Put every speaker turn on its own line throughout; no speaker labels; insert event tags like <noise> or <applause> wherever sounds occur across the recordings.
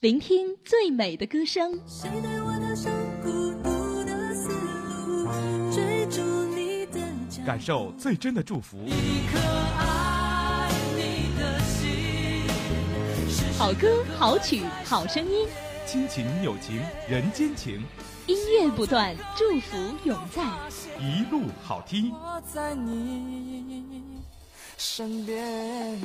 聆听最美的歌声。
谁带我踏上孤独的丝路，追逐你的脚
感受最真的祝福。
一颗爱你的心。
好歌、好曲、好声音，
亲情友情人间情，
音乐不断，祝福永在。
一路好听。
我在你身边。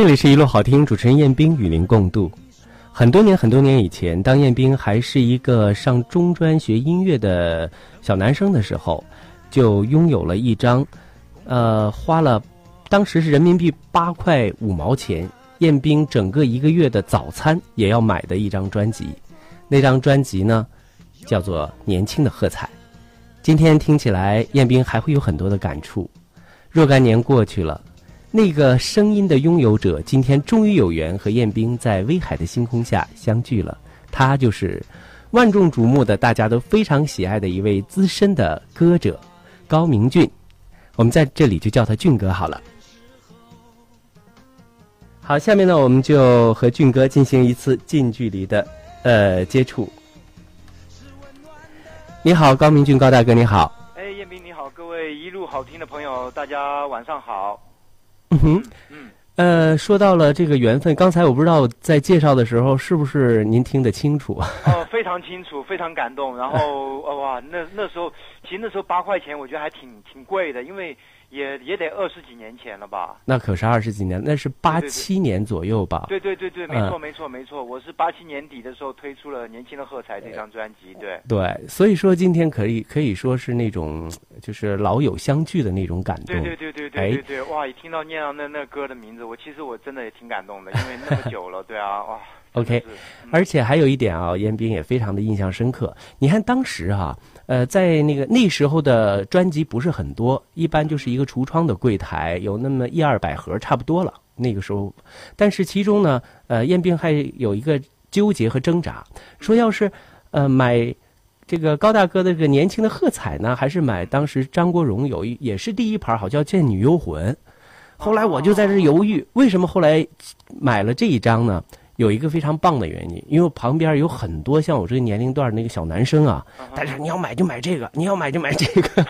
这里是一路好听，主持人彦斌与您共度。很多年很多年以前，当彦斌还是一个上中专学音乐的小男生的时候，就拥有了一张，呃，花了当时是人民币八块五毛钱，彦斌整个一个月的早餐也要买的一张专辑。那张专辑呢，叫做《年轻的喝彩》。今天听起来，彦斌还会有很多的感触。若干年过去了。那个声音的拥有者，今天终于有缘和彦斌在威海的星空下相聚了。他就是万众瞩目的、大家都非常喜爱的一位资深的歌者高明俊。我们在这里就叫他俊哥好了。好，下面呢，我们就和俊哥进行一次近距离的呃接触。你好，高明俊，高大哥，你好。
哎，彦斌你好，各位一路好听的朋友，大家晚上好。
嗯哼，
嗯，
呃，说到了这个缘分，刚才我不知道在介绍的时候是不是您听得清楚？
哦，非常清楚，非常感动。然后，哦哇，那那时候其实那时候八块钱，我觉得还挺挺贵的，因为。也也得二十几年前了吧？
那可是二十几年，那是八七年左右吧？
对对对对，没错
嗯
没错没错，我是八七年底的时候推出了《年轻的喝彩》这张专辑，对。
对，所以说今天可以可以说是那种就是老友相聚的那种感动。
对对对对
哎
对对对，哇！一听到念到那那歌的名字，我其实我真的也挺感动的，因为那么久了，<laughs> 对啊，哇。
OK，而且还有一点啊，严斌也非常的印象深刻。你看当时哈、呃，在那个那时候的专辑不是很多，一般就是一个橱窗的柜台有那么一二百盒，差不多了。那个时候，但是其中呢，呃，彦斌还有一个纠结和挣扎，说要是呃买这个高大哥的这个年轻的喝彩呢，还是买当时张国荣有一也是第一盘，好叫《倩女幽魂》。后来我就在这犹豫，为什么后来买了这一张呢？有一个非常棒的原因，因为旁边有很多像我这个年龄段那个小男生啊，但是你要买就买这个，你要买就买这个。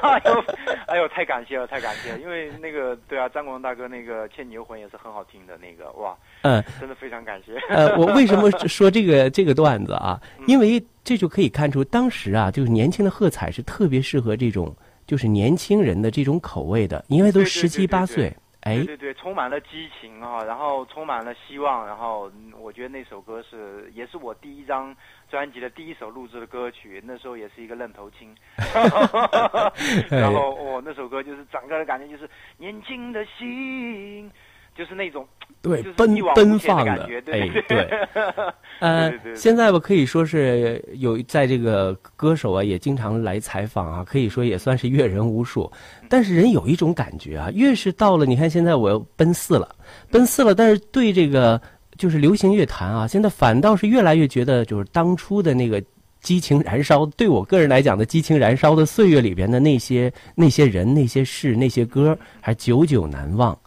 哎呦，哎呦，太感谢了，太感谢了！因为那个，对啊，张国荣大哥那个《倩女幽魂》也是很好听的，那个哇，
嗯，
真的非常感谢。
呃，我为什么说这个这个段子啊？<laughs> 因为这就可以看出，当时啊，就是年轻的喝彩是特别适合这种就是年轻人的这种口味的，因为都十七八岁，哎。
对，对对，充满了激情啊，然后充满了希望，然后嗯我觉得那首歌是也是我第一张专辑的第一首录制的歌曲，那时候也是一个愣头青，<laughs> <laughs> 然后哦那首歌就是整个的感觉就是年轻的心，就是那种
对奔奔放的
的感觉，，
哎
对
对。<laughs> 呃现在吧，可以说是有在这个歌手啊，也经常来采访啊，可以说也算是阅人无数。但是人有一种感觉啊，越是到了，你看现在我要奔四了，奔四了，但是对这个就是流行乐坛啊，现在反倒是越来越觉得，就是当初的那个激情燃烧，对我个人来讲的激情燃烧的岁月里边的那些那些人、那些事、那些歌，还久久难忘。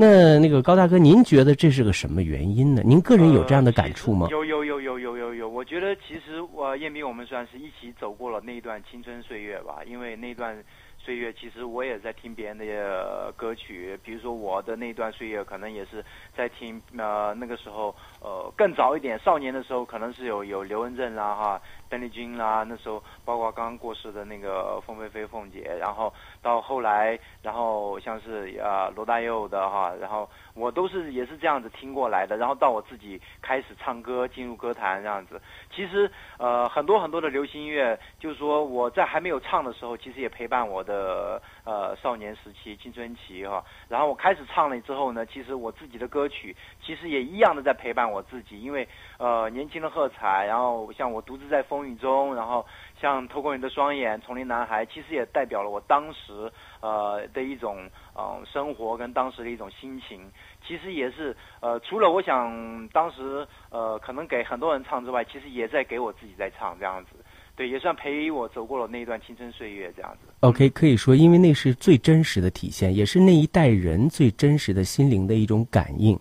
那那个高大哥，您觉得这是个什么原因呢？您个人有这样的感触吗？
有有有有有有有，我觉得其实我彦斌我们算是一起走过了那一段青春岁月吧，因为那段岁月其实我也在听别人的、歌曲，比如说我的那段岁月可能也是在听呃那个时候呃更早一点少年的时候可能是有有刘文正啦哈。邓丽君啦，那时候包括刚刚过世的那个凤飞飞凤姐，然后到后来，然后像是呃罗大佑的哈，然后我都是也是这样子听过来的，然后到我自己开始唱歌进入歌坛这样子。其实呃很多很多的流行音乐，就是说我在还没有唱的时候，其实也陪伴我的。的呃少年时期、青春期哈。然后我开始唱了之后呢，其实我自己的歌曲其实也一样的在陪伴我自己，因为呃年轻的喝彩，然后像我独自在风雨中，然后像透过你的双眼、丛林男孩，其实也代表了我当时呃的一种、生活跟当时的一种心情。其实也是呃除了我想当时呃可能给很多人唱之外，其实也在给我自己在唱这样子。对，也算陪我走过了那一段青春岁月这样子。
OK，可以说，因为那是最真实的体现，也是那一代人最真实的心灵的一种感应。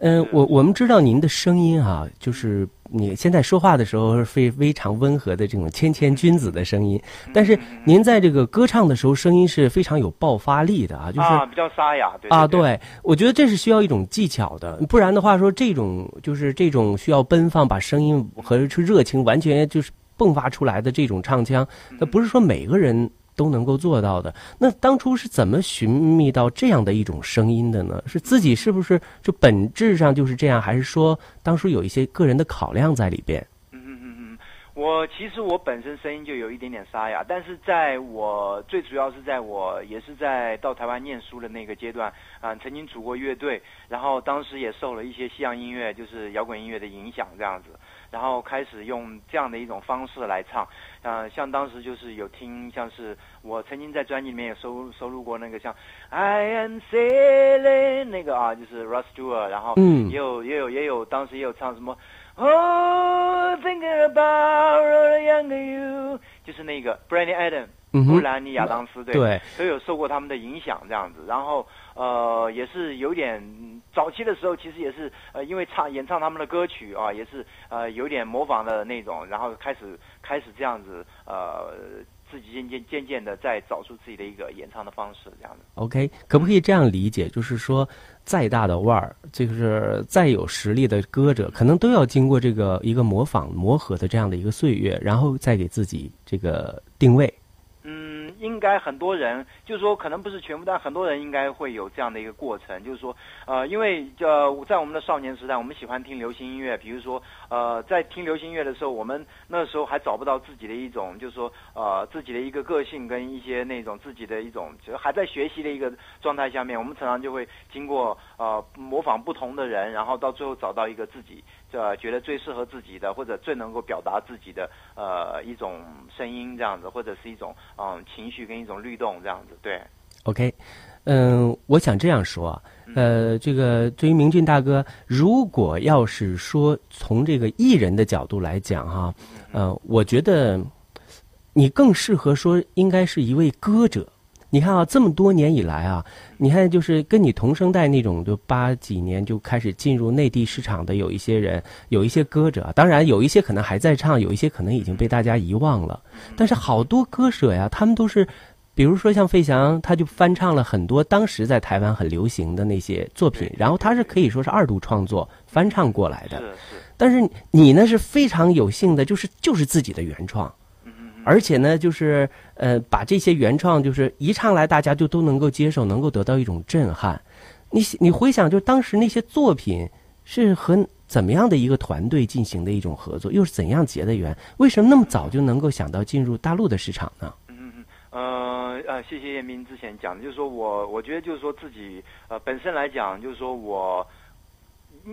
嗯、
是
我我们知道您的声音啊，就是你现在说话的时候是非非常温和的这种谦谦君子的声音，但是您在这个歌唱的时候，声音是非常有爆发力的啊，就是
啊，比较沙哑，对
啊，
对
对，我觉得这是需要一种技巧的，不然的话说这种就是这种需要奔放，把声音和热情完全就是迸发出来的这种唱腔，那不是说每个人都能够做到的。那当初是怎么寻觅到这样的一种声音的呢？是自己是不是就本质上就是这样，还是说当初有一些个人的考量在里边？
嗯嗯嗯嗯，我其实我本身声音就有一点点沙哑，但是在我最主要是在我也是在到台湾念书的那个阶段，啊、曾经组过乐队，然后当时也受了一些西洋音乐，就是摇滚音乐的影响这样子，然后开始用这样的一种方式来唱，呃，像当时就是有听，像是我曾经在专辑里面有收收录过那个像 I am sailing 那个啊，就是 Russ Stewart，然后
嗯。
也有也有也有，当时也有唱什么 Oh thinking about a younger you，就是那个 Brandy Adam，布兰妮亚当斯对。
对，
都有受过他们的影响这样子，然后呃也是有点早期的时候，其实也是呃因为唱演唱他们的歌曲啊，也是呃有点模仿的那种，然后开始开始这样子呃自己渐渐渐渐的在找出自己的一个演唱的方式这样子。
OK，可不可以这样理解？就是说，再大的腕儿，就是再有实力的歌者，可能都要经过这个一个模仿、磨合的这样的一个岁月，然后再给自己这个定位。
应该很多人，就是说可能不是全部，但很多人应该会有这样的一个过程，就是说，呃，因为呃，在我们的少年时代，我们喜欢听流行音乐，比如说，呃，在听流行音乐的时候，我们那时候还找不到自己的一种，就是说，呃，自己的一个个性跟一些那种自己的一种，就还在学习的一个状态下面，我们常常就会经过呃模仿不同的人，然后到最后找到一个自己。呃，觉得最适合自己的，或者最能够表达自己的呃一种声音这样子，或者是一种嗯情绪跟一种律动这样子，对。
OK，嗯，我想这样说啊，呃，这个对于明俊大哥，如果要是说从这个艺人的角度来讲哈、呃，我觉得你更适合说应该是一位歌者。你看啊，这么多年以来啊，你看就是跟你同生代那种，就八几年就开始进入内地市场的有一些人，有一些歌者，当然有一些可能还在唱，有一些可能已经被大家遗忘了。但是好多歌者呀，他们都是，比如说像费翔，他就翻唱了很多当时在台湾很流行的那些作品，然后他是可以说是二度创作翻唱过来的。但是你呢是非常有幸的，就是就是自己的原创，而且呢就是呃把这些原创就是一唱来大家就都能够接受，能够得到一种震撼。你你回想，就当时那些作品是和怎么样的一个团队进行的一种合作，又是怎样结的缘？为什么那么早就能够想到进入大陆的市场呢？
嗯嗯，呃呃，谢谢彦斌之前讲的，就是说我我觉得就是说自己呃本身来讲，就是说我。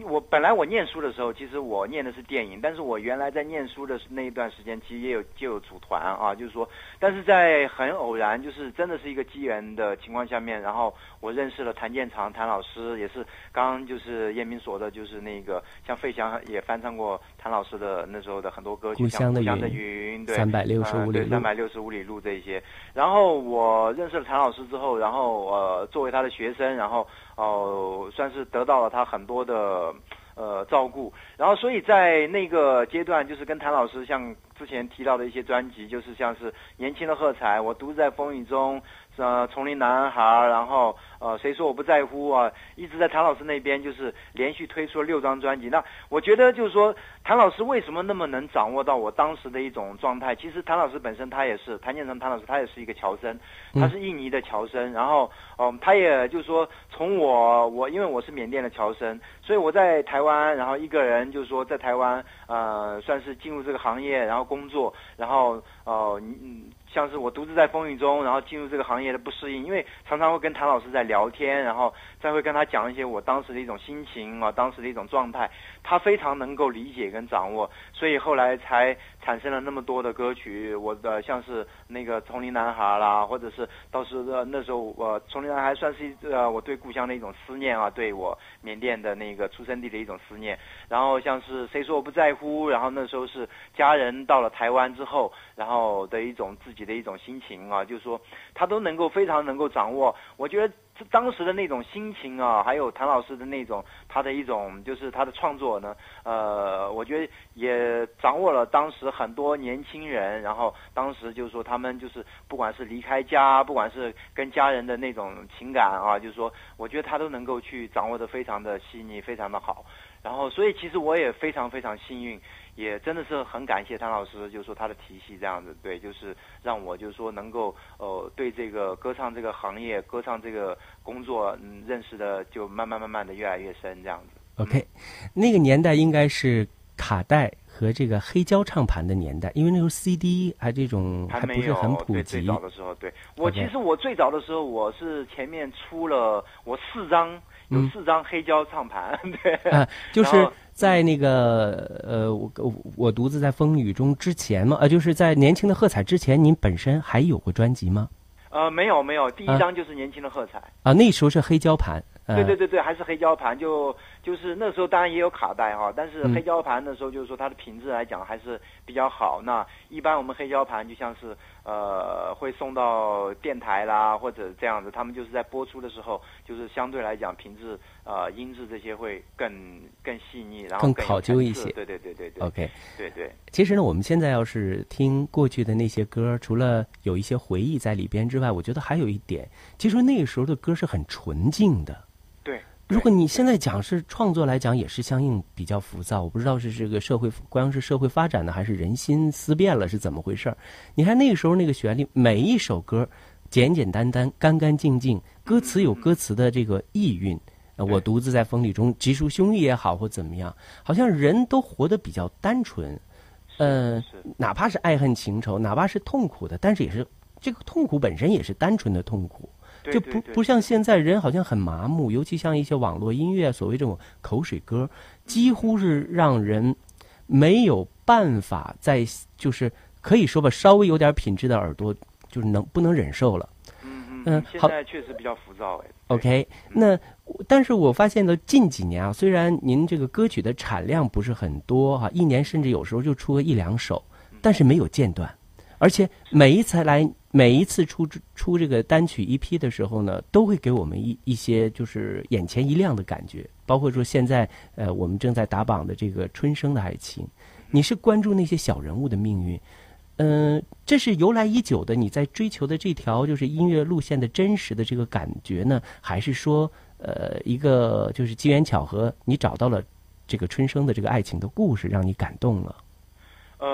我本来我念书的时候，其实我念的是电影，但是我原来在念书的那一段时间，其实也有就有组团啊，就是说，但是在很偶然，就是真的是一个机缘的情况下面，然后我认识了谭建长谭老师，也是刚就是彦斌说的，就是那个像费翔也翻唱过谭老师的那时候的很多歌曲，
故乡的
像故乡的
云
云，对，
三百六十五里路
三百六十五里路这一些。然后我认识了谭老师之后，然后呃，作为他的学生，然后哦、呃，算是得到了他很多的呃照顾。然后所以在那个阶段，就是跟谭老师像之前提到的一些专辑，就是像是年轻的喝彩，我独自在风雨中。呃，丛林男孩，然后呃，谁说我不在乎啊？一直在谭老师那边，就是连续推出了六张专辑。那我觉得就是说，谭老师为什么那么能掌握到我当时的一种状态？其实谭老师本身他也是谭建成，谭老师他也是一个侨生，他是印尼的侨生。然后，嗯，他也就是说，从我我因为我是缅甸的侨生，所以我在台湾，然后一个人就是说在台湾，呃算是进入这个行业，然后工作，然后呃嗯。像是我独自在风雨中，然后进入这个行业的不适应，因为常常会跟谭老师在聊天，然后再会跟他讲一些我当时的一种心情啊，当时的一种状态，他非常能够理解跟掌握，所以后来才产生了那么多的歌曲。我的像是那个《丛林男孩》啦，或者是当时的那时候，我《丛林男孩》算是呃我对故乡的一种思念啊，对我缅甸的那个出生地的一种思念。然后像是谁说我不在乎，然后那时候是家人到了台湾之后，然后的一种自己。的一种心情啊，就是说他都能够非常能够掌握。我觉得当时的那种心情啊，还有谭老师的那种他的一种就是他的创作呢，呃，我觉得也掌握了当时很多年轻人，然后当时就是说他们就是不管是离开家，不管是跟家人的那种情感啊，就是说我觉得他都能够去掌握的非常的细腻，非常的好。然后所以其实我也非常非常幸运。也真的是很感谢谭老师，就是说他的提携这样子，对，就是让我就是说能够呃对这个歌唱这个行业、歌唱这个工作，嗯，认识的就慢慢慢慢的越来越深这样子。
OK，那个年代应该是卡带和这个黑胶唱盘的年代，因为那时候 CD 还这种还不是很普及。
最早的时候，对我其实我最早的时候我是前面出了我四张有四张黑胶唱盘，对，<laughs> 啊
就是。在那个呃，我我独自在风雨中之前嘛，呃，就是在年轻的喝彩之前，您本身还有过专辑吗？
呃，没有没有，第一张就是年轻的喝彩
啊，那时候是黑胶盘。
对对对对，还是黑胶盘，就就是那时候当然也有卡带哈，但是黑胶盘那时候就是说它的品质来讲还是比较好。那一般我们黑胶盘就像是呃会送到电台啦或者这样子，他们就是在播出的时候就是相对来讲品质呃音质这些会更更细腻，然后
更考究一些。
对对对对对。
OK。
对对。
其实呢，我们现在要是听过去的那些歌，除了有一些回忆在里边之外，我觉得还有一点，其实那个时候的歌是很纯净的。如果你现在讲是创作来讲，也是相应比较浮躁。我不知道是这个社会光是社会发展的，还是人心思变了，是怎么回事儿？你看那个时候那个旋律，每一首歌简简单单、干干净净，歌词有歌词的这个意蕴。我独自在风里中，直抒胸臆也好，或怎么样，好像人都活得比较单纯。嗯，哪怕是爱恨情仇，哪怕是痛苦的，但是也是这个痛苦本身也是单纯的痛苦。就不不像现在人好像很麻木，尤其像一些网络音乐，所谓这种口水歌，几乎是让人没有办法在
就是
可以说吧，稍微有点品质的耳朵就是能不能忍受了。
嗯嗯，现在确实比较浮躁哎。
OK，那但是我发现呢，近几年啊，虽然您这个歌曲的产量不是很多哈，一年甚至有时候就出个一两首，但是没有间断，而且每一次来。每一次出出这个单曲 EP 的时候呢，都会给我们一一些就是眼前一亮的感觉。包括说现在呃，我们正在打榜的这个《春生的爱情》，你是关注那些小人物的命运，嗯，这是由来已久的你在追求的这条就是音乐路线的真实的这个感觉呢，还是说呃一个就是机缘巧合，你找到了这个春生的这个爱情的故事，让你感动了？
呃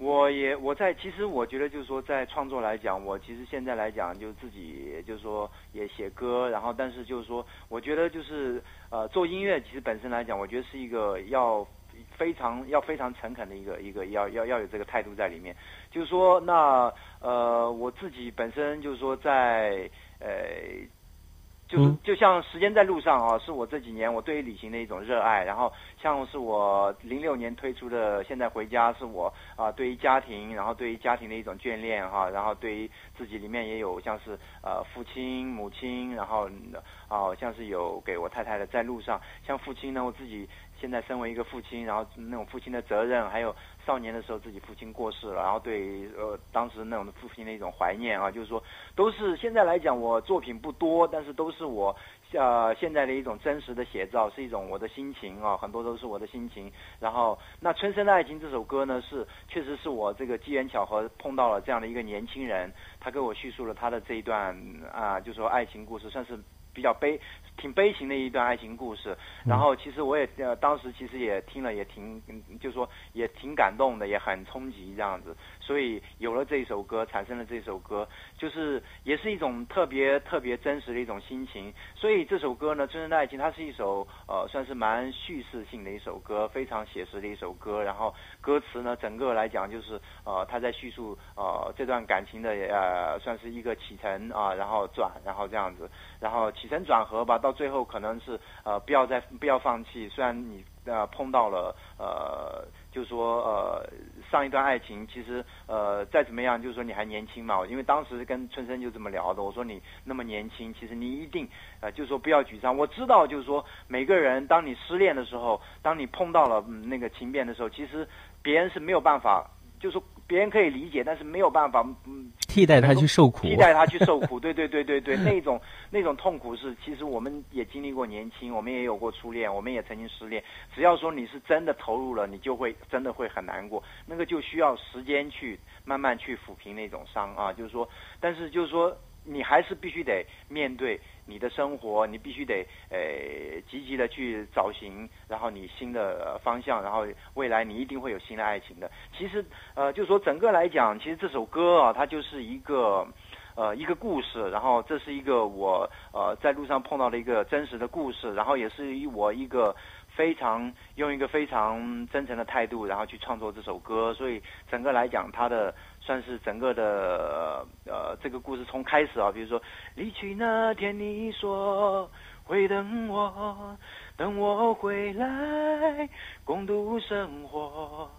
我也我在其实我觉得就是说在创作来讲，我其实现在来讲就自己就是说也写歌，然后但是就是说我觉得就是呃做音乐其实本身来讲，我觉得是一个要非常要非常诚恳的一个一个要要要有这个态度在里面，就是说那呃我自己本身就是说在呃。就是就像时间在路上啊，是我这几年我对于旅行的一种热爱。然后像是我零六年推出的《现在回家》，是我啊对于家庭，然后对于家庭的一种眷恋哈。然后对于自己里面也有像是呃父亲、母亲，然后啊像是有给我太太的在路上。像父亲呢，我自己现在身为一个父亲，然后那种父亲的责任，还有。少年的时候，自己父亲过世了，然后对呃当时那种父亲的一种怀念啊，就是说都是现在来讲，我作品不多，但是都是我呃现在的一种真实的写照，是一种我的心情啊，很多都是我的心情。然后那《春生的爱情》这首歌呢，是确实是我这个机缘巧合碰到了这样的一个年轻人，他给我叙述了他的这一段啊，就说爱情故事，算是。比较悲。挺悲情的一段爱情故事，然后其实我也呃当时其实也听了也挺，嗯就说也挺感动的，也很冲击这样子，所以有了这一首歌，产生了这首歌，就是也是一种特别特别真实的一种心情。所以这首歌呢，《真正的爱情》它是一首呃算是蛮叙事性的一首歌，非常写实的一首歌。然后歌词呢，整个来讲就是呃他在叙述呃这段感情的呃算是一个起承啊，然后转，然后这样子，然后起承转合吧，到最后可能是呃不要再不要放弃，虽然你呃碰到了呃就说呃上一段爱情，其实呃再怎么样，就是说你还年轻嘛，因为当时跟春生就这么聊的，我说你那么年轻，其实你一定呃就是说不要沮丧。我知道就是说每个人当你失恋的时候，当你碰到了、嗯、那个情变的时候，其实别人是没有办法，就是别人可以理解，但是没有办法嗯
替代他去受苦，
替代他去受苦，对对对对对，那种那种痛苦是，其实我们也经历过年轻，我们也有过初恋，我们也曾经失恋。只要说你是真的投入了，你就会真的会很难过，那个就需要时间去慢慢去抚平那种伤啊。就是说，但是就是说，你还是必须得面对你的生活，你必须得呃积极的去找寻，然后你新的、方向，然后未来你一定会有新的爱情的。其实呃，就是说整个来讲，其实这首歌啊，它就是一个。呃，一个故事，然后这是一个我呃在路上碰到的一个真实的故事，然后也是我一个非常用一个非常真诚的态度，然后去创作这首歌，所以整个来讲，他的算是整个的呃这个故事从开始啊，比如说离去那天你说会等我，等我回来共度生活，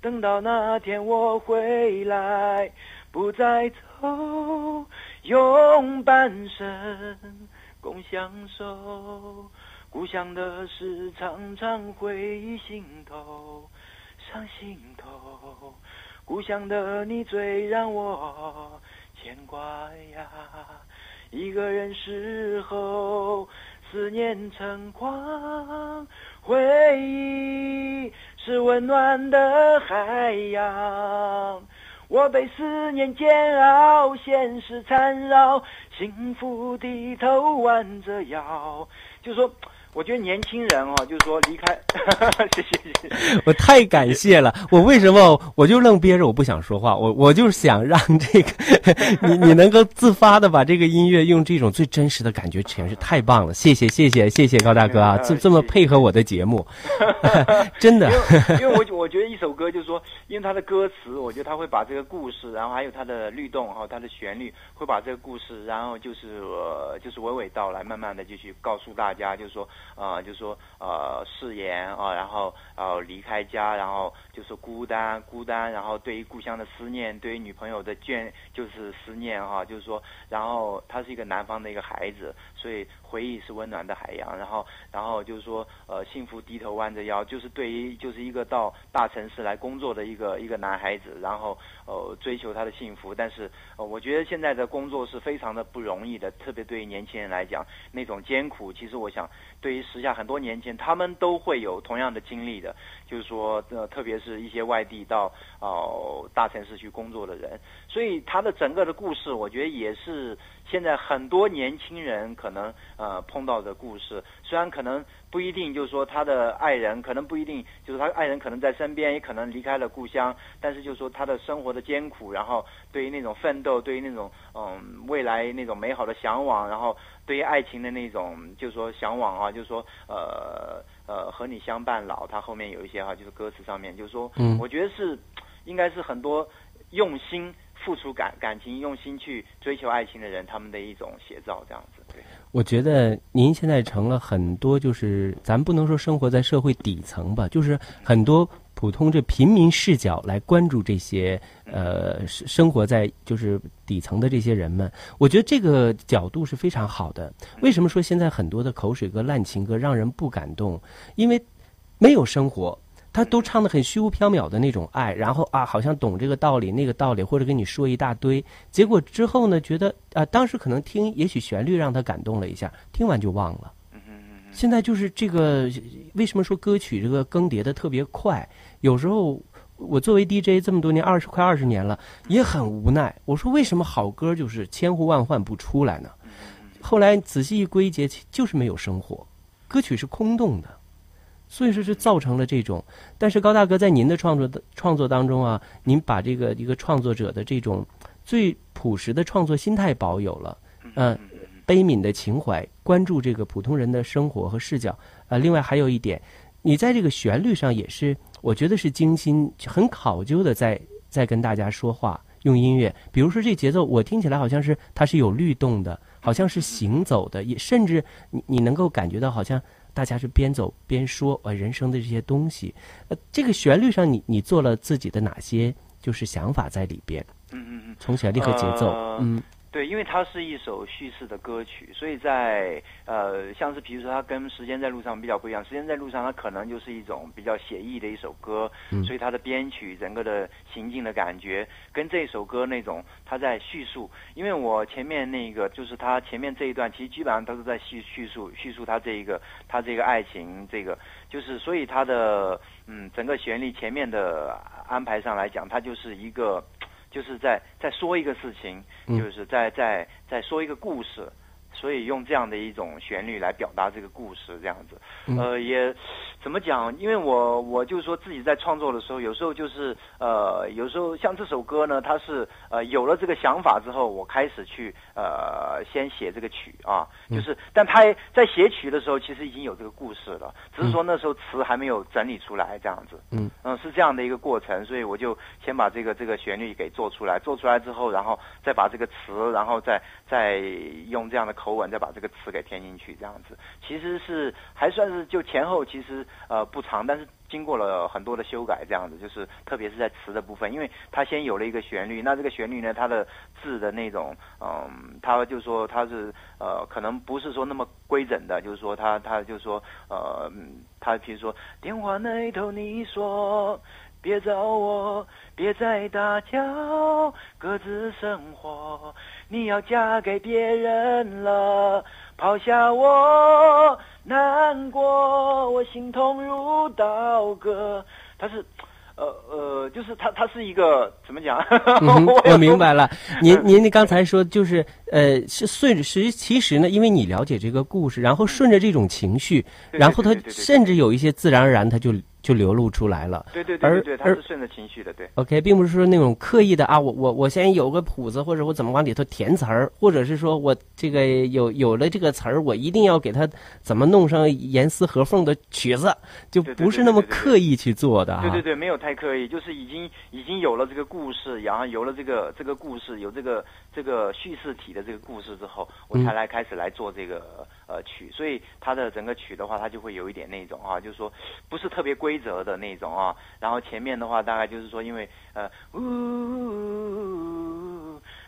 等到那天我回来。不再走，用半生共相守。故乡的事常常回忆心头，伤心头。故乡的你最让我牵挂呀。一个人时候，思念成狂，回忆是温暖的海洋。我被思念煎熬，现实缠绕，幸福低头弯着腰。就说，我觉得年轻人哦，就是说离开，谢 <laughs> 谢谢谢。<laughs>
我太感谢了。我为什么我就愣憋着，我不想说话。我我就是想让这个 <laughs> 你你能够自发的把这个音乐用这种最真实的感觉诠释，太棒了。谢谢谢谢谢谢高大哥啊，这这么配合我的节目，真的。
因为因为我我觉得一首歌就是说，因为他的歌词，我觉得他会把这个故事，然后还有它的律动，还有它的旋律，会把这个故事，然后就是呃就是娓娓道来，慢慢的就去告诉大家，就是说啊、呃，就是说呃誓言啊，然后呃离开家，然后就是孤单孤单，然后对于故乡的思念，对于女朋友的眷就是思念哈、就是说，然后他是一个南方的一个孩子，所以回忆是温暖的海洋，然后然后就是说呃幸福低头弯着腰，就是对于就是一个到大城市来工作的一个一个男孩子，然后呃追求他的幸福，但是呃我觉得现在的工作是非常的不容易的，特别对于年轻人来讲，那种艰苦，其实我想对于时下很多年轻人，他们都会有同样的经历的，就是说呃特别是一些外地到哦、大城市去工作的人，所以他的整个的故事，我觉得也是现在很多年轻人可能呃碰到的故事，虽然可能不一定就是说他的爱人，可能不一定就是他爱人可能在身边，也可能离开了故乡，但是就是说他的生活的艰苦，然后对于那种奋斗，对于那种嗯未来那种美好的向往，然后对于爱情的那种就是说向往啊，就是说呃呃和你相伴老，他后面有一些哈、就是歌词上面就是说，
嗯。
我觉得是应该是很多用心付出感感情、用心去追求爱情的人，他们的一种写照，这样子。对，
我觉得您现在成了很多，就是咱不能说生活在社会底层吧，就是很多普通这平民视角来关注这些呃生生活在就是底层的这些人们。我觉得这个角度是非常好的。为什么说现在很多的口水歌、烂情歌让人不感动？因为没有生活。他都唱的很虚无缥缈的那种爱，然后啊，好像懂这个道理那个道理，或者跟你说一大堆，结果之后呢，觉得啊，当时可能听，也许旋律让他感动了一下，听完就忘了。现在就是这个，为什么说歌曲这个更迭的特别快？有时候我作为 DJ 这么多年，二十快二十年了，也很无奈。我说为什么好歌就是千呼万唤不出来呢？后来仔细一归结，其就是没有生活，歌曲是空洞的，所以说是造成了这种。但是高大哥在您的创作的创作当中啊，您把这个一个创作者的这种最朴实的创作心态保有了，嗯、悲悯的情怀，关注这个普通人的生活和视角。呃，另外还有一点，你在这个旋律上也是，我觉得是精心、很考究的在在跟大家说话，用音乐。比如说这节奏，我听起来好像是它是有律动的，好像是行走的，也甚至你你能够感觉到好像大家是边走边说呃人生的这些东西。呃，这个旋律上你你做了自己的哪些就是想法在里边？
嗯嗯嗯。
从旋律和节奏，
呃
嗯
对，因为它是一首叙事的歌曲，所以在呃，像是比如说它跟《时间在路上》比较不一样，《时间在路上》它可能就是一种比较写意的一首歌，
嗯
所以它的编曲、整个的行进的感觉，跟这首歌那种它在叙述。因为我前面那个就是它前面这一段，其实基本上都是在叙叙述叙述它这一个它这个爱情，这个就是所以它的嗯整个旋律前面的安排上来讲，它就是一个。就是在在说一个事情，
嗯。
就是在在在说一个故事，所以用这样的一种旋律来表达这个故事，这样子，
嗯
呃，也怎么讲？因为我我就是说自己在创作的时候，有时候就是呃，有时候像这首歌呢，它是呃有了这个想法之后，我开始去呃先写这个曲啊，
嗯
就是，但他在写曲的时候，其实已经有这个故事了，只是说那时候词还没有整理出来，这样子。
嗯
嗯，是这样的一个过程，所以我就先把这个这个旋律给做出来，做出来之后，然后再把这个词，然后再再用这样的口吻再把这个词给填进去，这样子，其实是还算是就前后其实呃不长，但是经过了很多的修改，这样子就是特别是在词的部分，因为它先有了一个旋律，那这个旋律呢，它的字的那种嗯，它就说它是呃可能不是说那么规整的，就是说它它就说呃嗯它比如说电话那头你说。别找我，别再打搅，各自生活。你要嫁给别人了，抛下我，难过，我心痛如刀割。他是，<tsk> 呃呃，就是他，他是一个怎么讲？<laughs>
嗯
我
明白了。<laughs> 您
嗯
您刚才说就是呃是顺着实其实呢，因为你了解这个故事，然后顺着这种情绪，然后它
对对对对对
甚至有一些自然而然他就就流露出来了。
对对对对对，它是顺着情绪的，对。
OK，并不是说那种刻意的啊，我我我先有个谱子，或者我怎么往里头填词儿，或者是说我这个有有了这个词儿，我一定要给它怎么弄上严丝合缝的曲子，就不是那么刻意去做的啊。
对对对，没有太刻意，就是已经已经有了这个故事，然后有了这个这个故事，有这个这个叙事体的这个故事之后，我
嗯
才来开始来做这个呃曲，所以它的整个曲的话，它就会有一点那种啊，就是说不是特别规规则的那种啊，然后前面的话大概就是说，因为呃呜，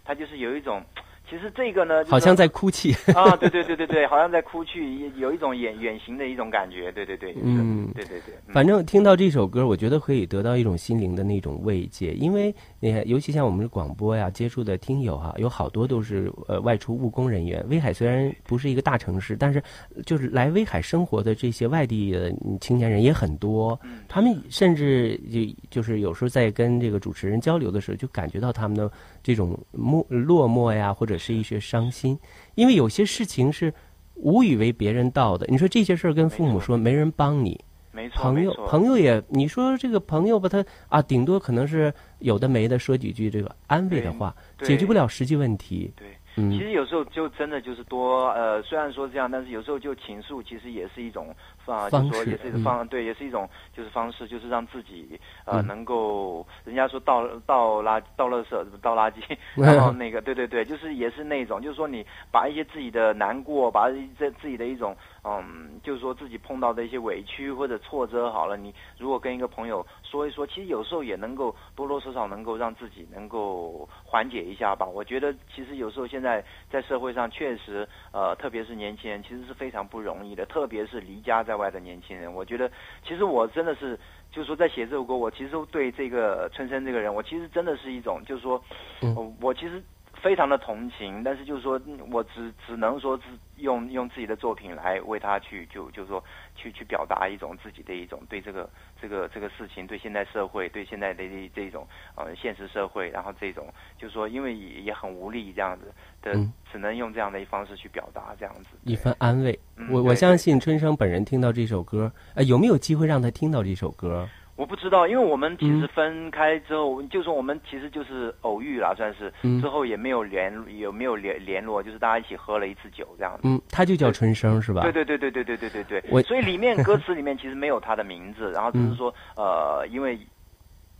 它就是有一种。其实这个呢，就是
好像在哭泣。
啊，对对对对对，好像在哭泣，有一种远远行的一种感觉，对对对，是
嗯
对对对，嗯
反正听到这首歌，我觉得可以得到一种心灵的那种慰藉，因为你看，尤其像我们的广播呀，接触的听友哈，有好多都是呃外出务工人员。威海虽然不是一个大城市，但是就是来威海生活的这些外地的嗯青年人也很多，他们甚至就就是有时候在跟这个主持人交流的时候，就感觉到他们的这种落落寞呀，或者是一些伤心，因为有些事情是无以为别人道的。你说这些事儿跟父母说，没人帮你。
没错，
朋友朋友也，你说这个朋友吧，他啊，顶多可能是有的没的说几句这个安慰的话，解决不了实际问题。
对。其
嗯
实有时候就真的就是多呃，虽然说这样，但是有时候就倾诉，其实也是一种啊，就是说也是一种
嗯。
方、对，也是一种就是方式，就是让自己呃、
嗯。
能够，人家说倒倒垃倒垃圾倒垃圾，<laughs> 然后那个对对对，就是也是那种，就是说你把一些自己的难过，把这自己的一种嗯，就是说自己碰到的一些委屈或者挫折，好了，你如果跟一个朋友说一说，其实有时候也能够多多少少能够让自己能够缓解一下吧。我觉得其实有时候现在在社会上确实，呃，特别是年轻人，其实是非常不容易的，特别是离家在外的年轻人。我觉得其实我真的是，就是说在写这首歌，我其实对这个春生这个人，我其实真的是一种，就是说，
嗯
呃我其实。非常的同情，但是就是说嗯我只只能说是用用自己的作品来为他去就就是说去去表达一种自己的一种对这个这个这个事情，对现代社会，对现在的这这种呃现实社会，然后这种就是说因为也也很无力这样子的，
嗯
只能用这样的一方式去表达这样子。
一份安慰。
嗯
我我相信春生本人听到这首歌，呃，有没有机会让他听到这首歌？
我不知道，因为我们其实
嗯
分开之后，就说我们其实就是偶遇了，算是、
嗯
之后也没有联有没有联联络，就是大家一起喝了一次酒这样子。
嗯，他就叫春生是吧？
对对对对对对对对对
我
所以里面歌词里面其实没有他的名字，然后只是说、呃，因为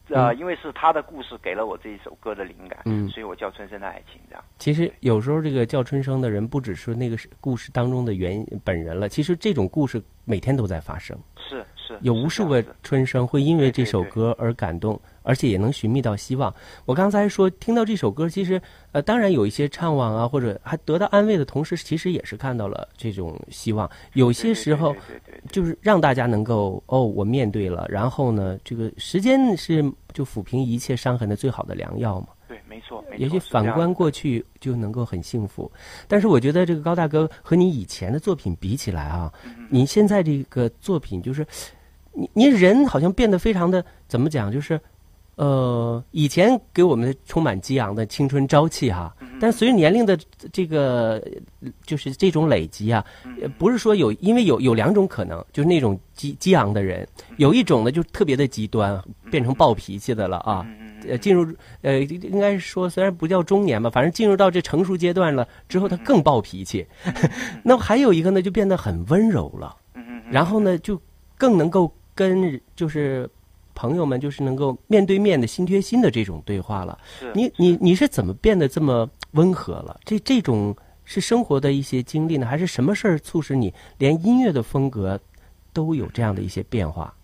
呃、
嗯
因为是他的故事给了我这一首歌的灵感，
嗯
所以我叫春生的爱情这样。
其实有时候这个叫春生的人，不只是那个故事当中的原本人了，其实这种故事每天都在发生。
是是，
有无数个春生会因为这首歌而感动，而且也能寻觅到希望。我刚才说听到这首歌，其实呃，当然有一些怅惘啊，或者还得到安慰的同时，其实也是看到了这种希望。有些时候就是让大家能够哦，我面对了，然后呢，这个时间是就抚平一切伤痕的最好的良药嘛。
对，没错，没错
也许反观过去就能够很幸福，但是我觉得这个高大哥和你以前的作品比起来啊，
嗯。
你现在这个作品就是，你你人好像变得非常的怎么讲，就是，呃，以前给我们充满激昂的青春朝气哈、
嗯。
但是随着年龄的这个呃就是这种累积啊，不是说有，因为有有两种可能，就是那种激激昂的人，有一种呢就特别的极端，变成暴脾气的了啊。呃，进入呃，应该说虽然不叫中年吧，反正进入到这成熟阶段了之后，他更暴脾气。那还有一个呢，就变得很温柔了，然后呢，就更能够跟就是朋友们就是能够面对面的心贴心的这种对话了。
是
你你你是怎么变得这么温和了？这这种是生活的一些经历呢，还是什么事儿促使你连音乐的风格都有这样的一些变化？